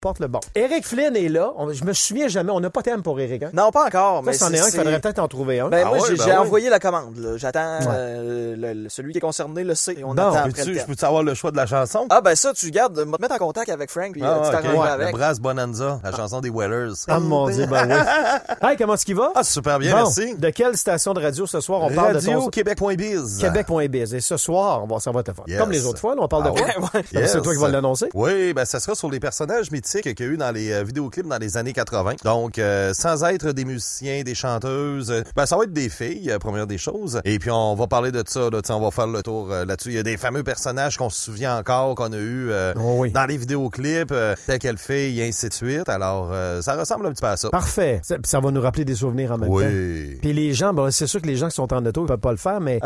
porte le bon. Eric Flynn est là. On- je me souviens jamais. On n'a pas thème pour Eric. Hein? Non, pas encore, Ça, mais c'en est c'est- un c'est- faudrait peut-être en trouver un. Ben, Ah moi, ouais, j'ai ben j'ai ouais. envoyé la commande. là. J'attends Ouais. euh, le- le- celui qui est concerné le sait. On Bon, attend après Peux-tu- le Je peux savoir le choix de la chanson? Ah ben ça, tu gardes, me mettre en contact avec Frank puis euh, Ah, tu ok. t'arrangeras Le avec. Brass Bonanza, la chanson des Whalers. Ah mon Dieu, ben oui. Hey, comment est-ce qu'il va? Ah, super bien, Bon, merci. De quelle station de radio ce soir on parle de Radio ton... Québec.biz. Québec.biz. Et ce soir, on va, ça va. Yes. Comme les autres fois, là, on parle de Ah quoi? ouais. Donc, C'est toi qui vas l'annoncer? Oui, ben ça sera sur les personnages qu'il y a eu dans les euh, vidéoclips dans les années 80. Donc, euh, sans être des musiciens, des chanteuses, euh, ben ça va être des filles, première des choses. Et puis, on va parler de ça, là, on va faire le tour là-dessus. Il y a des fameux personnages qu'on se souvient encore, qu'on a eu Oh oui. dans les vidéoclips, telle quelle fille, et ainsi de suite. Alors, ça ressemble un petit peu à ça. Parfait. Ça, ça va nous rappeler des souvenirs en même temps. Oui. Puis les gens, bon, c'est sûr que les gens qui sont en auto, ils peuvent pas le faire, mais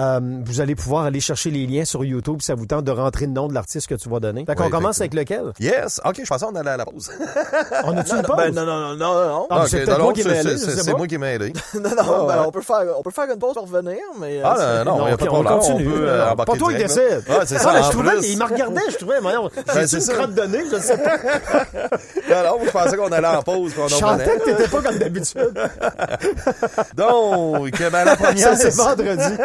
vous allez pouvoir aller chercher les liens sur YouTube si ça vous tente de rentrer le nom de l'artiste que tu vas donner. Fait qu'on Oui, commence avec lequel? Yes. OK, je pensais qu'on allait à la pause. On a-tu une pause? Ben non, non, non, non, non. Ah, c'est non, moi qui allé, c'est- moi qui m'ai aidé. Non, non, ben, ouais. on peut faire, on peut faire une pause pour revenir, mais. euh, Ah, non, non, il n'y a ok, pas de on continue. On peut euh, Pas toi qui décide. Ouais, c'est Ah, ça. je trouvais plus. qu'il me regardait, je trouvais, Ben, c'est une crotte de nez, je sais pas. Alors, je pensais qu'on allait en pause. Je revenait. que t'étais pas comme d'habitude. Donc, ben, la première, Ça, c'est vendredi.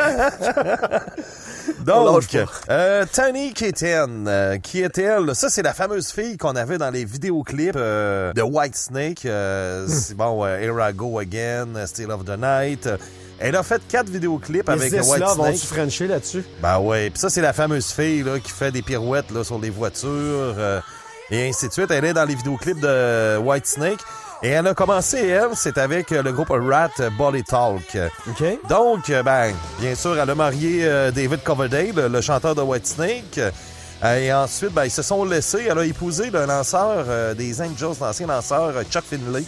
On Donc, euh, Tani Keaton, euh, qui est-elle? Ça, c'est la fameuse fille qu'on avait dans les vidéoclips euh, de Whitesnake. Euh, c'est bon, euh, Here I Go Again, euh, Still of the Night. Elle a fait quatre vidéoclips avec Les Isla vont-tu Whitesnake. frencher là-dessus? Ben ouais, puis ça, c'est la fameuse fille là, qui fait des pirouettes là, sur les voitures euh, et ainsi de suite. Elle est dans les vidéoclips de Whitesnake. Et elle a commencé, elle, c'est avec euh, le groupe Rat Body Talk. OK. Donc, euh, ben, bien sûr, elle a marié euh, David Coverdale, le, chanteur de Whitesnake. Euh, et ensuite, ben, ils se sont laissés. Elle a épousé le lanceur euh, des Angels, l'ancien lanceur Chuck Finley,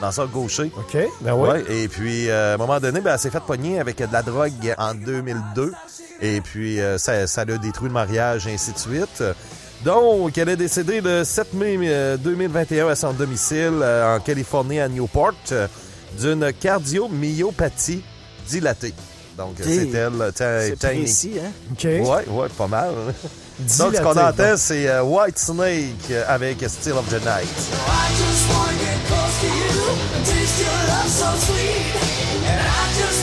lanceur gaucher. OK. Ben oui. Ouais, et puis, euh, à un moment donné, ben, elle s'est fait pogner avec de la drogue en 2002. Et puis, euh, ça, ça l'a détruit le mariage, et ainsi de suite. Donc, elle est décédée le 7 mai euh, 2021 à son domicile euh, en Californie, à Newport, euh, d'une cardiomyopathie dilatée. Donc, c'est elle, C'est précis, hein? OK. Ouais, ouais, pas mal. Donc, ce qu'on entend, c'est euh, White Snake euh, avec Still of the Night. I just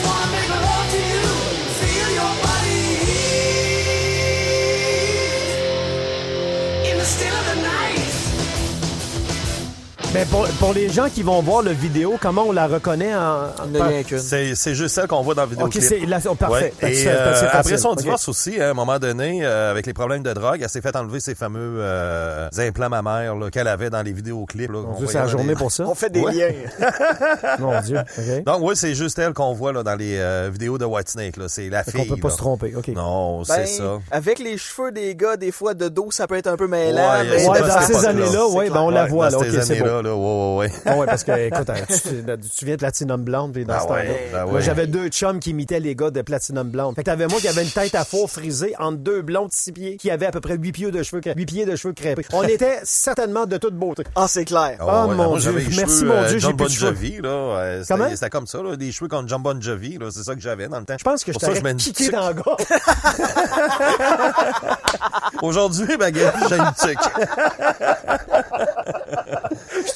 Mais pour, pour les gens qui vont voir le vidéo, comment on la reconnaît en... en-. C'est c'est juste celle qu'on voit dans le OK, vidéoclip. c'est là, oh, parfait. Ouais. Et euh, c'est après son OK. divorce aussi, à un moment donné, euh, avec les problèmes de drogue, elle s'est fait enlever ses fameux euh, implants mammaires là, qu'elle avait dans les vidéoclips. Là, Dieu, c'est la journée les- pour ça. On fait des Ouais. liens. Mon Dieu. OK. Donc oui, c'est juste elle qu'on voit là, dans les euh, vidéos de Whitesnake. là. C'est la Fait fille. qu'on peut pas là. se tromper. OK. Non, Ben, c'est ça. Avec les cheveux des gars, des fois, de dos, ça peut être un peu mêlant. Ouais, mais dans ces années-là, oui, C'est ben, on la voit. dans Là, OK, c'est là, ouais, ouais, ouais. Ah ouais, parce que, écoute, hein, tu, viens de Platinum Blonde, puis dans Ben ce temps-là? ouais, ben Moi, ouais. j'avais deux chums qui imitaient les gars de Platinum Blonde. Fait que t'avais moi qui avait une tête à four frisée entre deux blondes six pieds qui avaient à peu près huit pieds de cheveux, huit pieds de cheveux crêpés. On était certainement de toute beauté. Ah, c'est clair. Ah, ouais, mon moi, Dieu. Merci, cheveux, mon Dieu, j'ai plus de cheveux. Jovi, là. euh, Comment? C'était comme ça, là, des cheveux comme John Bon Jovi, là. C'est ça que j'avais dans le temps. Je pense que je Pour ça, t'aurais kické dans le gars. Aujourd'hui, ben, gars, j'ai une tuque.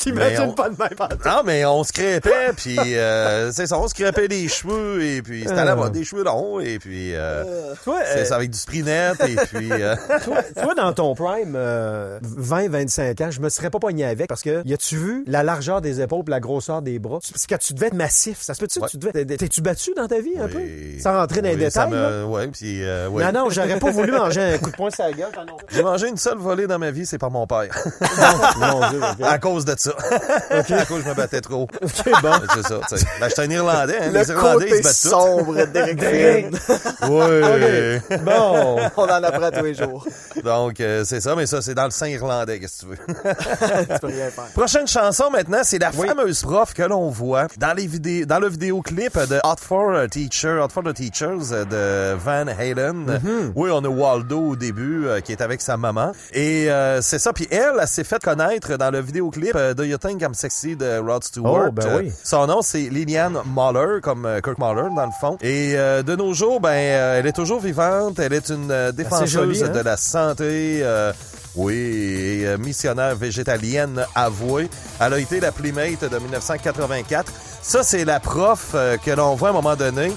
Je t'imagine Mais on- pas de même. pardon. Non, mais on se crêpait, puis euh, c'est ça, on se crêpait des cheveux, et puis c'était à la Euh. mode, des cheveux longs, et puis euh, Toi, c'est euh, ça avec du spray net, et puis... euh, toi, toi, dans ton prime, euh, 20-25 ans, je me serais pas pogné avec parce que, y a-tu vu la largeur des épaules la grosseur des bras? Parce que tu devais être massif. Ça se peut-tu? Ouais. Tu devais, t'es-tu battu dans ta vie un oui. peu? Sans rentrer dans les Oui, détails, là? me- Ouais, puis... euh, ouais. Non, non, j'aurais pas voulu manger un coup de poing sur la gueule. quand on- J'ai mangé une seule volée dans ma vie, c'est par mon père. Mon Dieu, ok. à cause de ça. à cause je me battais trop. Ok, bon. C'est ça, tu sais. Ben, j'étais un Irlandais, hein. Le Les Irlandais, ils se battent sombre d'Eric. Ouais. Bon. On en apprend tous les jours. Donc, euh, c'est ça, mais ça, c'est dans le sein irlandais, qu'est-ce que tu veux? tu peux rien faire. Prochaine chanson maintenant, c'est la fameuse prof que l'on voit dans les vidéos, dans le vidéoclip de Hot for a Teacher, Hot for the Teachers euh, de Van Halen. Mm-hmm. Oui, on a Waldo au début euh, qui est avec sa maman et euh, c'est ça. Puis elle, elle s'est fait connaître dans le vidéoclip euh, Do You Think I'm Sexy de Rod Stewart. Oh, ben Euh, oui. Son nom, c'est Liliane Mahler, comme euh, Kirk Mahler, dans le fond. Et euh, de nos jours, ben, elle est toujours vivante. Elle est une euh, défenseuse hein? de la santé. oui, et, missionnaire végétalienne avouée. Elle a été la Playmate de 1984. Ça, c'est la prof que l'on voit à un moment donné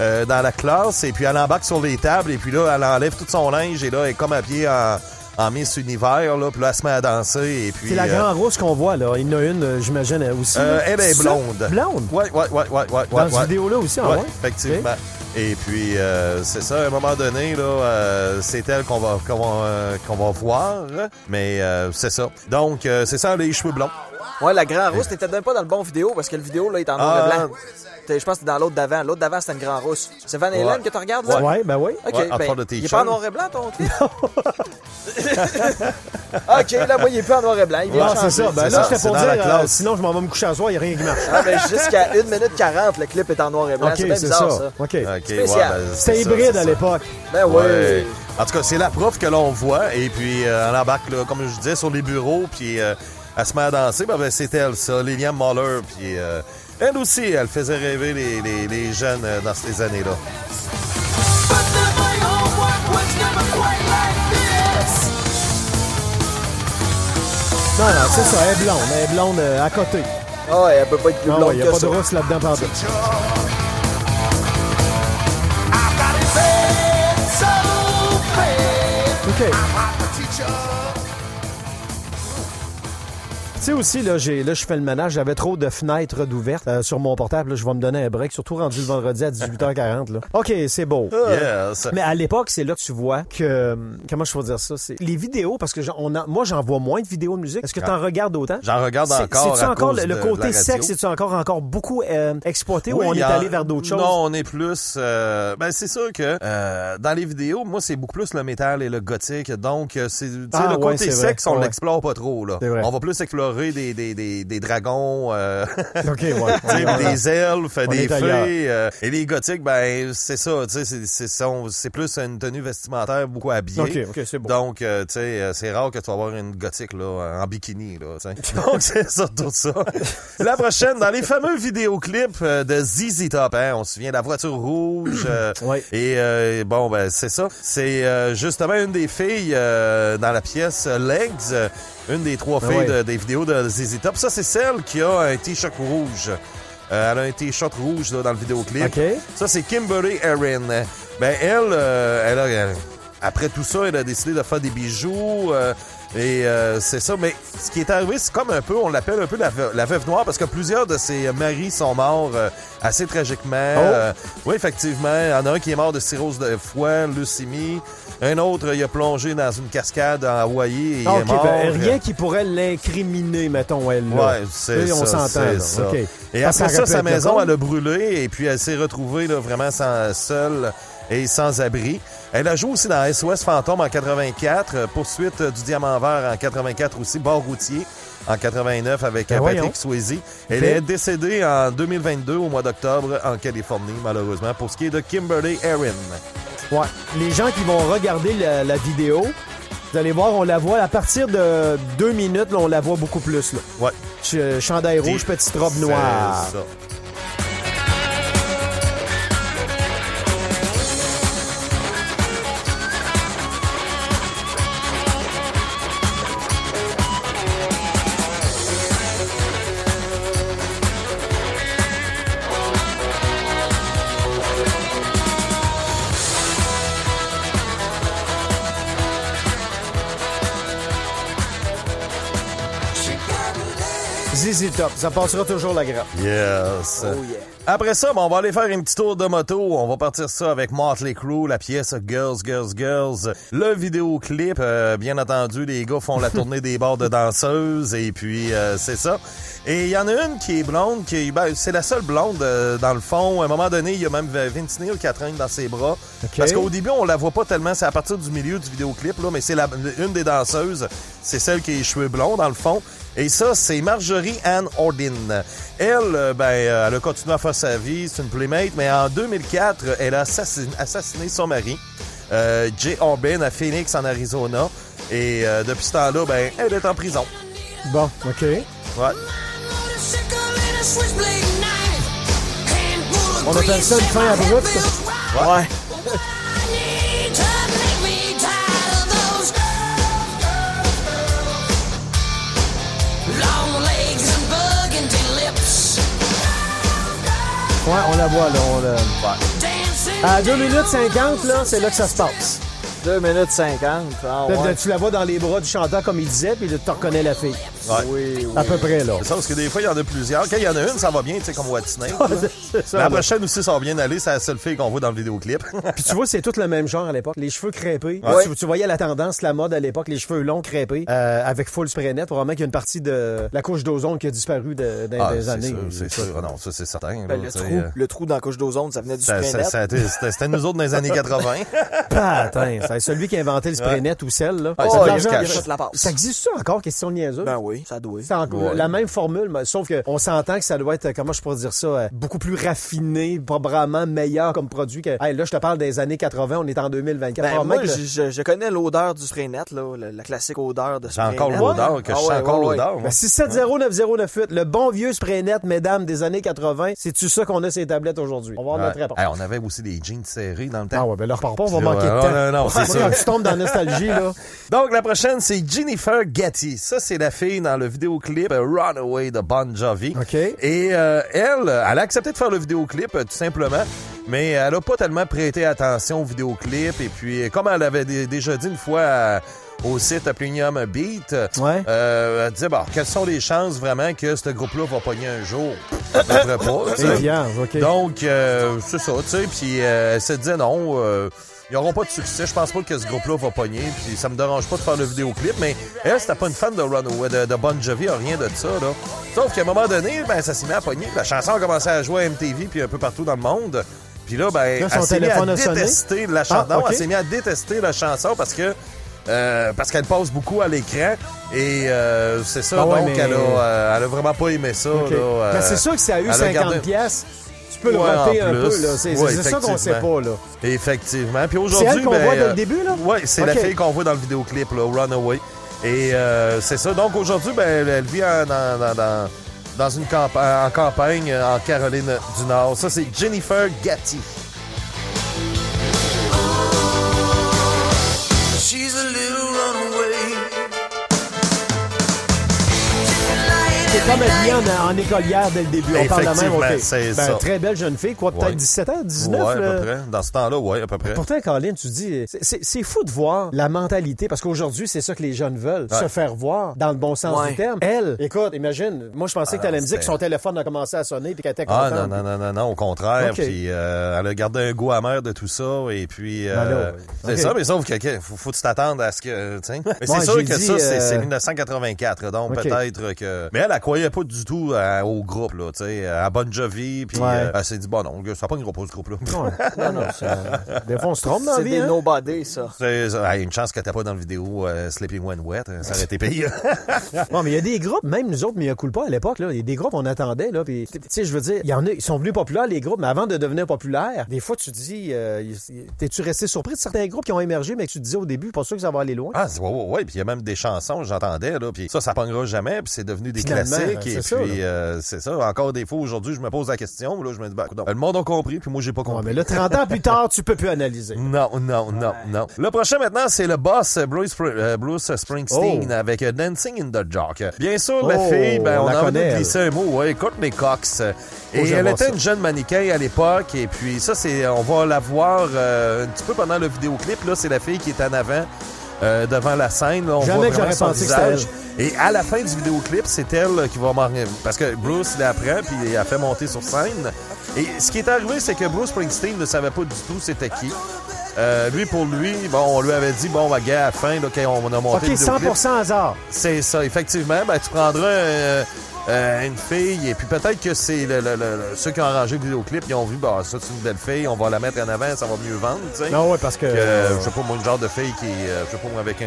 euh, dans la classe. Et puis, elle embarque sur les tables. Et puis là, elle enlève tout son linge. Et là, elle est comme habillée en, en Miss Univers. Là, puis là, elle se met à danser. Et puis, C'est la euh, grande rousse qu'on voit, là. Il y en a une, euh, j'imagine, elle aussi. euh, elle est blonde. Blonde? Ouais, ouais, ouais, ouais, ouais. Dans cette vidéo-là aussi, en vrai? effectivement. Et puis, euh, c'est ça, à un moment donné, là, euh, c'est elle qu'on va, qu'on va, euh, qu'on va voir. Mais c'est ça. Donc, c'est ça, les cheveux blonds. Ouais, la grand rousse, t'étais même pas dans le bon vidéo parce que le vidéo, là, est en noir et Ah. blanc. T'es- Je pense que c'était dans l'autre d'avant. L'autre d'avant, c'était une grand rousse. C'est Van Halen Ouais. que tu regardes, là? Ouais, ben oui. OK, ben, il est pas en noir et blanc, ton clip? OK, là, moi, il est plus en noir et blanc. Il vient c'est ça. Ben c'est là, j'étais c'est pour dire, euh, classe. sinon je m'en vais me coucher à soir, il n'y a rien qui marche. Ah, ben, jusqu'à 1 minute 40, le clip est en noir et blanc. OK, c'est bien c'est bizarre, ça. ça. OK. Ben, C'était c'est hybride c'est à l'époque. Ben oui. Ouais. En tout cas, c'est la prof que l'on voit. Et puis, euh, elle embarque, là, comme je disais, sur les bureaux. Puis, euh, elle se met à danser. Ben, ben, c'est elle, ça, Liliane Mahler. Puis, euh, elle aussi, elle faisait rêver les, les, les jeunes euh, dans ces années-là. Non, non, c'est ça. Elle est blonde. Elle est blonde euh, à côté. Ah ouais, elle peut pas être plus Non, blonde il n'y a que pas ça. de rousse là-dedans, bad. OK. Tu sais aussi, là, j'ai, là, je fais le ménage. J'avais trop de fenêtres d'ouvertes euh, sur mon portable. Là, je vais me donner un break, surtout rendu le vendredi à 18h40. Là. OK, c'est beau. Yes. Mais à l'époque, c'est là que tu vois que. euh, Comment je peux dire ça? C'est les vidéos, parce que j'en- on a, moi, j'en vois moins de vidéos de musique. Est-ce que tu en regardes autant? J'en regarde encore. C'est-tu encore le, côté sexe? C'est-tu encore, encore beaucoup euh, exploité ou Oui, on il est allé vers d'autres choses? Non, on est plus. euh, ben c'est sûr que euh, dans les vidéos, moi c'est beaucoup plus le métal et le gothique. Donc euh, c'est Ah, le ouais, côté vrai. sexe, on Ouais. l'explore pas trop là. On va plus explorer des des, des, des dragons, euh, ouais. des elfes, On des fées. euh, et les gothiques, ben c'est ça. C'est plus une tenue vestimentaire beaucoup habillée. Bon. Donc, euh, tu sais, c'est rare que tu vas avoir une gothique là, en bikini. Là. Donc, c'est surtout ça. La prochaine, dans les fameux vidéoclips de ZZ Top, hein, on se souvient de la voiture rouge. Ouais. Et bon, ben c'est ça. C'est justement une des filles dans la pièce Legs, une des trois Ah filles de- des vidéos de ZZ Top. Ça, c'est celle qui a un t-shirt rouge. Euh, elle a un t-shirt rouge là, dans le vidéoclip. OK. Ça, c'est Kimberly Erin. Ben, elle, euh, elle a, elle- après tout ça, elle a décidé de faire des bijoux. euh, et euh, c'est ça. Mais ce qui est arrivé, c'est comme un peu, on l'appelle un peu la, veu- la veuve noire parce que plusieurs de ses maris sont morts assez tragiquement. Euh, oui, effectivement. Il y en a un qui est mort de cirrhose de foie, leucémie. Un autre, il a plongé dans une cascade en Hawaï et il Ah, est mort. ben, rien qui pourrait l'incriminer, mettons, elle. Là. Ouais, c'est Là, on ça, s'entend, ça. Et après ça, sa maison, le elle a brûlé et puis elle s'est retrouvée là, vraiment sans, seule et sans abri. Elle a joué aussi dans SOS Fantôme en 84, euh, Poursuite euh, du Diamant Vert en 84 aussi, Bord routier en 89 avec Ben euh. Patrick Swayze. Elle Ok. est décédée en 2022 au mois d'octobre en Californie, malheureusement, pour ce qui est de Kimberly Erin. Ouais. Les gens qui vont regarder la, la vidéo, vous allez voir, on la voit à partir de deux minutes, là, on la voit beaucoup plus. Là. Ouais. Ch- Chandail rouge, petite robe noire. ça. Top, ça passera toujours la grappe. Yes. Oh yeah. Après ça, ben, on va aller faire un petit tour de moto. On va partir ça avec Motley Crue, la pièce Girls, Girls, Girls. Le vidéoclip, euh, bien entendu, les gars font la tournée des bars de danseuses et puis euh, c'est ça. Et il y en a une qui est blonde, qui ben, c'est la seule blonde euh, dans le fond. À un moment donné, il y a même Vince Neil qui la traîne dans ses bras. Parce qu'au début, on la voit pas tellement, c'est à partir du milieu du vidéoclip, là, mais c'est une des danseuses, c'est celle qui a les cheveux blonds dans le fond. Et ça, c'est Marjorie Ann Ordin. Elle, euh, ben, euh, elle a continué à faire sa vie, c'est une playmate, mais en 2004, elle a assassiné, assassiné son mari, euh, Jay Orban, à Phoenix, en Arizona. Et euh, depuis ce temps-là, ben, elle est en prison. Bon, OK. Ouais. On appelle ça une fin abrupte. Ouais. Ouais, on la voit, là. On la... À 2 minutes 50, là, c'est là que ça se passe. 2 minutes 50. Ah, Là, ouais. Tu la vois dans les bras du chanteur, comme il disait, puis là, tu reconnais la fille. Ouais. Oui, oui. À peu près, là. C'est ça, parce que des fois, il y en a plusieurs. Quand il y en a une, ça va bien, tu sais, comme What Snake. C'est ça, La prochaine aussi, ça va bien aller. C'est la seule fille qu'on voit dans le vidéoclip. Puis tu vois, c'est tout le même genre à l'époque. Les cheveux crêpés. Ouais. Tu, tu voyais la tendance, la mode à l'époque, les cheveux longs crêpés, euh, avec full spray net. Probablement qu'il y a une partie de la couche d'ozone qui a disparu de- dans Ah, des années. c'est sûr. Ah Non, ça, c'est certain. Ben, là, le, trou, euh, le trou dans la couche d'ozone, ça venait du spray ça- net. C'était nous autres dans les années 80. Patin, c'est celui qui a inventé le spray net ou celle, là. Oh. Ça existe ça encore, question niaiseuse? Ben oui, ça doit. C'est encore Ouais. la même formule, mais sauf que on s'entend que ça doit être, comment je pourrais dire ça, euh, beaucoup plus raffiné, probablement meilleur comme produit que. Hey, là, je te parle des années 80, on est en 2024. Ben, Probablement moi, que je, je- je connais l'odeur du spray net, là, la, la classique odeur de spray encore net. l'odeur, que Ah je sens ouais, encore ouais, l'odeur. Ben, 670-9098, le bon vieux spray net, mesdames, des années 80, c'est-tu ça qu'on a ces tablettes aujourd'hui? On va avoir notre réponse. Hey, on avait aussi des jeans serrés dans le temps. Ah ouais, ben là, repars pas, on va Ouais, manquer de non, temps. non, non, c'est Moi, ça. Quand tu tombes dans la nostalgie, là. Donc, la prochaine, c'est Jennifer Gatti. Ça, c'est la fille dans le vidéoclip euh, Runaway de Bon Jovi. Et euh, elle, elle a accepté de faire le vidéoclip, euh, tout simplement, mais elle a pas tellement prêté attention au vidéoclip. Et puis, comme elle avait dé- déjà dit une fois au site Premium Beat, Ouais. euh, elle disait, bon, quelles sont les chances vraiment que ce groupe-là va pogner un jour? À peu près pas. Donc, euh, c'est ça, tu sais. Puis euh, elle se disait non, euh, ils n'auront pas de succès. Je pense pas que ce groupe-là va pogner. Puis ça me dérange pas de faire le vidéoclip. Mais elle, c'était pas une fan de Runaway, de, de Bon Jovi, rien de ça, là. Sauf qu'à un moment donné, ben, ça s'est mis à pogner. La chanson a commencé à jouer à MTV puis un peu partout dans le monde. Puis là, ben, Là, elle s'est mis à détester la chanson. Ah, ok. elle s'est mis à détester la chanson parce que. euh, parce qu'elle passe beaucoup à l'écran et euh, c'est ça Ah ouais, donc mais- elle, a, euh, elle a vraiment pas aimé ça euh, Ben, c'est sûr que ça a eu elle a 50 gardé- pièces. Tu peux le Ouais, roter un peu, là. C'est Ouais, c'est ça qu'on sait effectivement. pas, là. Effectivement. Puis C'est aujourd'hui, elle qu'on ben, voit dès euh, le début, là? Oui, c'est la fille qu'on voit dans le vidéoclip, là, Runaway. Et euh, c'est ça. Donc aujourd'hui, ben, elle, vit en- dans, dans, une en campagne euh, en Caroline du Nord. Ça, c'est Jennifer Gatti. C'est comme habillée en, en écolière dès le début. On parle de la même, OK. Effectivement, c'est Ben, ça. Très belle jeune fille, quoi, peut-être Ouais. 17 ans, 19? ouais, à peu près. Dans ce temps-là, oui, à peu près. Pourtant, Colin, tu dis, c'est- fou de voir la mentalité, parce qu'aujourd'hui, c'est ça que les jeunes veulent, Ouais. se faire voir dans le bon sens Ouais. du terme. Elle, écoute, imagine, moi, je pensais que Ah, t'allais me dire que son téléphone a commencé à sonner puis qu'elle était Ah contente. non, non, non, non, non, au contraire. Puis euh, elle a gardé un goût amer de tout ça. Et puis, euh, Ben c'est ça, mais sauf que faut, faut que tu t'attendes à ce que. tu. Mais c'est sûr que ça, c'est euh, c'est 1984. Donc Ok. peut-être que. Mais elle, elle croyait pas du tout à- au groupe, là, tu sais, à Bon Jovi. Puis Ouais. euh, elle s'est dit, bon, non, ça pas une groupe, ce groupe-là. Non, non, ça- Des fois, on se trompe dans la C'est vie, des hein? nobody, ça. C'est une chance que t'as pas dans le vidéo euh, Sleeping When Wet. hein, Ça aurait été payé. Bon, mais il y a des groupes, même nous autres, mais il y a pas à l'époque, là. Il y a des groupes, on attendait, là. Puis, tu sais, je veux dire, il y en a, ils sont venus populaires, les groupes, mais avant de devenir populaires, des fois, tu dis, euh, t'es-tu resté surpris de certains groupes qui ont émergé, mais que tu te disais au début, pas sûr que ça va aller loin? Ah, c'est- ouais, ouais, ouais. Puis il y a même des chansons, j'entendais, là. Puis ça, ça pognera jamais. Puis c'est devenu des Finalement, classiques. C'est Et ça, puis, euh, c'est ça. Encore des fois, aujourd'hui, je me pose la question. Là, je me dis, ben, écoute, le monde a compris, puis moi, j'ai pas Ouais, compris. mais là, 30 ans plus tard, tu peux plus analyser. Non, non, non, non. Le prochain maintenant, c'est le boss euh, Bruce, Spr- euh, Bruce Springsteen Oh. avec Dancing in the Jock. Bien sûr, la Oh, fille, ben, on a envie de glisser un mot, ouais, Courtney Cox. Et j'aime elle était ça. une jeune mannequin à l'époque, et puis ça, c'est, on va la voir euh, un petit peu pendant le vidéoclip. Là, c'est la fille qui est en avant. Euh, devant la scène, là, on Jamais voit vraiment j'aurais son visage. Et à la fin du vidéoclip, c'est elle qui va marquer. Parce que Bruce l'apprend, puis il a fait monter sur scène. Et ce qui est arrivé, c'est que Bruce Springsteen ne savait pas du tout c'était qui. Euh, lui, pour lui, bon, on lui avait dit, bon, bah, gars, à la fin, là, quand on a monté OK, le vidéoclip, 100 hasard. c'est ça, effectivement. Ben, tu prendras euh, euh, une fille, et puis peut-être que c'est le, le- le- ceux qui ont arrangé le vidéoclip, ils ont vu, bah, ça, c'est une belle fille, on va la mettre en avant, ça va mieux vendre, tu sais. Non, ouais, parce que. Que, je sais pas, moi, une genre de fille qui est, je sais pas, moi, avec un.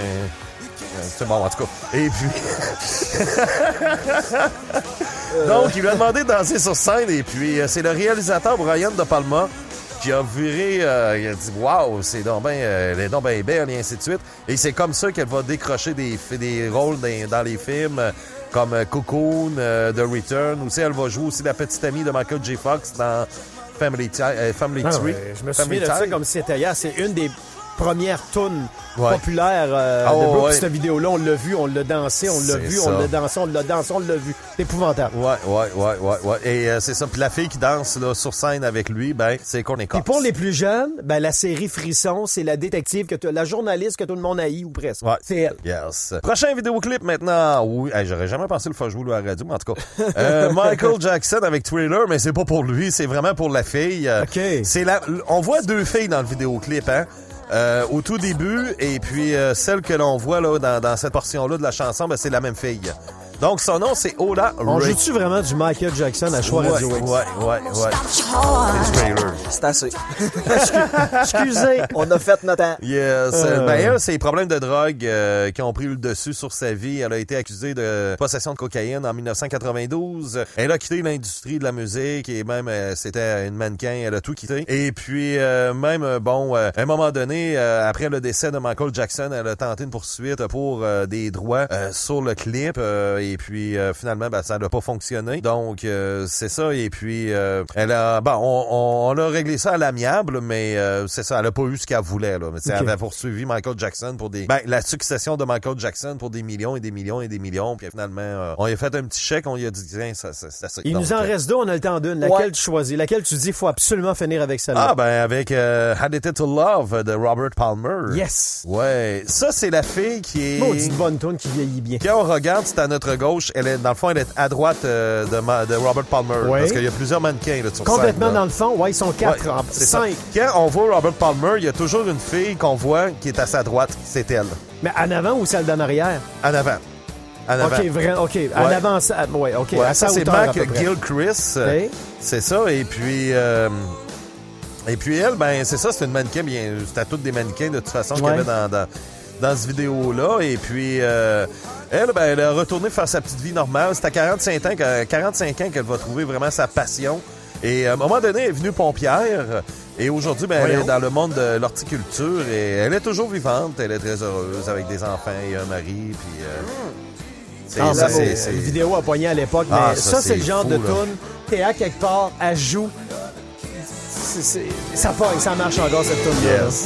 C'est bon, en tout cas. Et puis. Donc, il lui a demandé de danser sur scène, et puis, c'est le réalisateur Brian De Palma qui a viré, euh, il a dit Waouh, c'est donc ben, euh, est donc ben belle, et ainsi de suite. Et c'est comme ça qu'elle va décrocher des, des rôles dans, dans les films. comme euh, Cocoon, euh, The Return. Aussi, elle va jouer aussi la petite amie de Michael J. Fox dans Family, euh, Family Ah, Tree. ouais, je me Family souviens de ça comme si c'était hier. C'est une des premières tunes Ouais. populaires euh, Ah, de ouais, Brooks. ouais. Cette vidéo-là, on l'a vu, on l'a dansé, on l'a vu, ça. on l'a dansé, on l'a dansé, on l'a vu. C'est épouvantable. Ouais, ouais, ouais, ouais, ouais. Et euh, c'est ça. Puis la fille qui danse là, sur scène avec lui, ben, c'est Courtney Puis Cox. pour les plus jeunes, ben, la série Frisson, c'est la détective, que la journaliste que tout le monde haït ou presque. Ouais. C'est elle. Yes. Prochain vidéoclip maintenant. Oui, hey, j'aurais jamais pensé le faire jouer à la radio, mais en tout cas. Euh, Michael Jackson avec Thriller, mais c'est pas pour lui, c'est vraiment pour la fille. OK. C'est la, on voit deux filles dans le vidéoclip, hein. Euh, au tout début, et puis euh, celle que l'on voit là dans, dans cette portion-là de la chanson, ben, c'est la même fille. Donc son nom c'est Ola On Ray. joue-tu vraiment du Michael Jackson à Choix ouais, Radio ouais, X? ouais, ouais, C'est Thriller. C'est assez. Excusez. On a fait notre temps. Yes. Euh. Ben, elle, c'est les problèmes de drogue euh, qui ont pris le dessus sur sa vie. Elle a été accusée de possession de cocaïne en 1992. Elle a quitté l'industrie de la musique et même euh, c'était une mannequin. Elle a tout quitté. Et puis euh, même bon, euh, à un moment donné, euh, après le décès de Michael Jackson, elle a tenté une poursuite pour euh, des droits euh, sur le clip. euh, et puis euh, finalement, ben, ça n'a pas fonctionné. Donc euh, c'est ça. Et puis euh, elle a, bon, on, on, on a réglé ça à l'amiable, mais c'est ça. Elle a pas eu ce qu'elle voulait là. Mais tu sais, Ok. elle avait poursuivi Michael Jackson pour des, ben, la succession de Michael Jackson pour des millions et des millions et des millions. Puis finalement, on lui a fait un petit chèque, on lui a dit tiens, ça, ça, ça, ça. Il nous en reste deux, on a le temps d'une. Laquelle Ouais. tu choisis? Laquelle tu dis, faut absolument finir avec celle-là? Ah ben avec euh, Addicted to Love de Robert Palmer. Yes! Ouais, ça c'est la fille qui est. Maudite bonne tune qui vieillit bien. Quand on regarde, c'est à notre gauche. Elle est, dans le fond, elle est à droite euh, de, ma- de Robert Palmer. Ouais. Parce qu'il y a plusieurs mannequins là, sur Complètement scène, là. dans le fond. Ouais, ils sont quatre, Ouais, ça. cinq. Quand on voit Robert Palmer, il y a toujours une fille qu'on voit qui est à sa droite. C'est elle. Mais en avant ou celle d'en arrière? En avant. En avant. OK, vrai, OK. En avant, ça, ouais, OK. Ouais, à ça, c'est Mac. Gilchrist. OK. C'est ça. Et puis, euh, et puis elle, ben, c'est ça, c'est une mannequin. Bien, c'était toutes des mannequins de toute façon qu'il y avait dans, dans, dans cette vidéo-là. Et puis, euh, elle, ben, elle a retourné faire sa petite vie normale. C'est à 45 ans, que- 45 ans qu'elle va trouver vraiment sa passion. Et à un moment donné, elle est venue pompière. Et aujourd'hui, ben, elle est dans le monde de l'horticulture. Et elle est toujours vivante. Elle est très heureuse avec des enfants et un mari. Puis, euh, c'est- Ah, ça, Une vidéo à poignet à l'époque, mais Ah, ça, ça, c'est le genre fou, de tune. T'es à quelque part, elle joue. Ça ça marche encore cette tune Yes.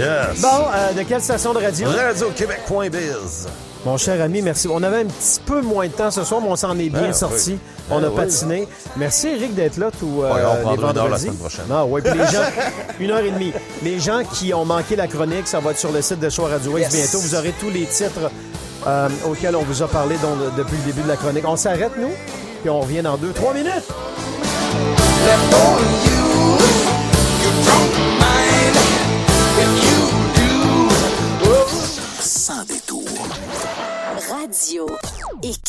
Yes. Bon, euh, de quelle station de radio? Radio-Québec.biz. Mon cher ami, merci. On avait un petit peu moins de temps ce soir, mais on s'en est bien Ben, sorti. oui. On a Ben, oui. patiné. Merci, Eric, d'être là tout euh, Ouais, on les heure la vendredis. semaine prochaine. Ah, ouais, puis les gens, une heure et demie. Les gens qui ont manqué la chronique, ça va être sur le site de Choix Radio X Yes. bientôt. Vous aurez tous les titres euh, auxquels on vous a parlé donc, depuis le début de la chronique. On s'arrête, nous, puis on revient dans deux, trois minutes. Radio X.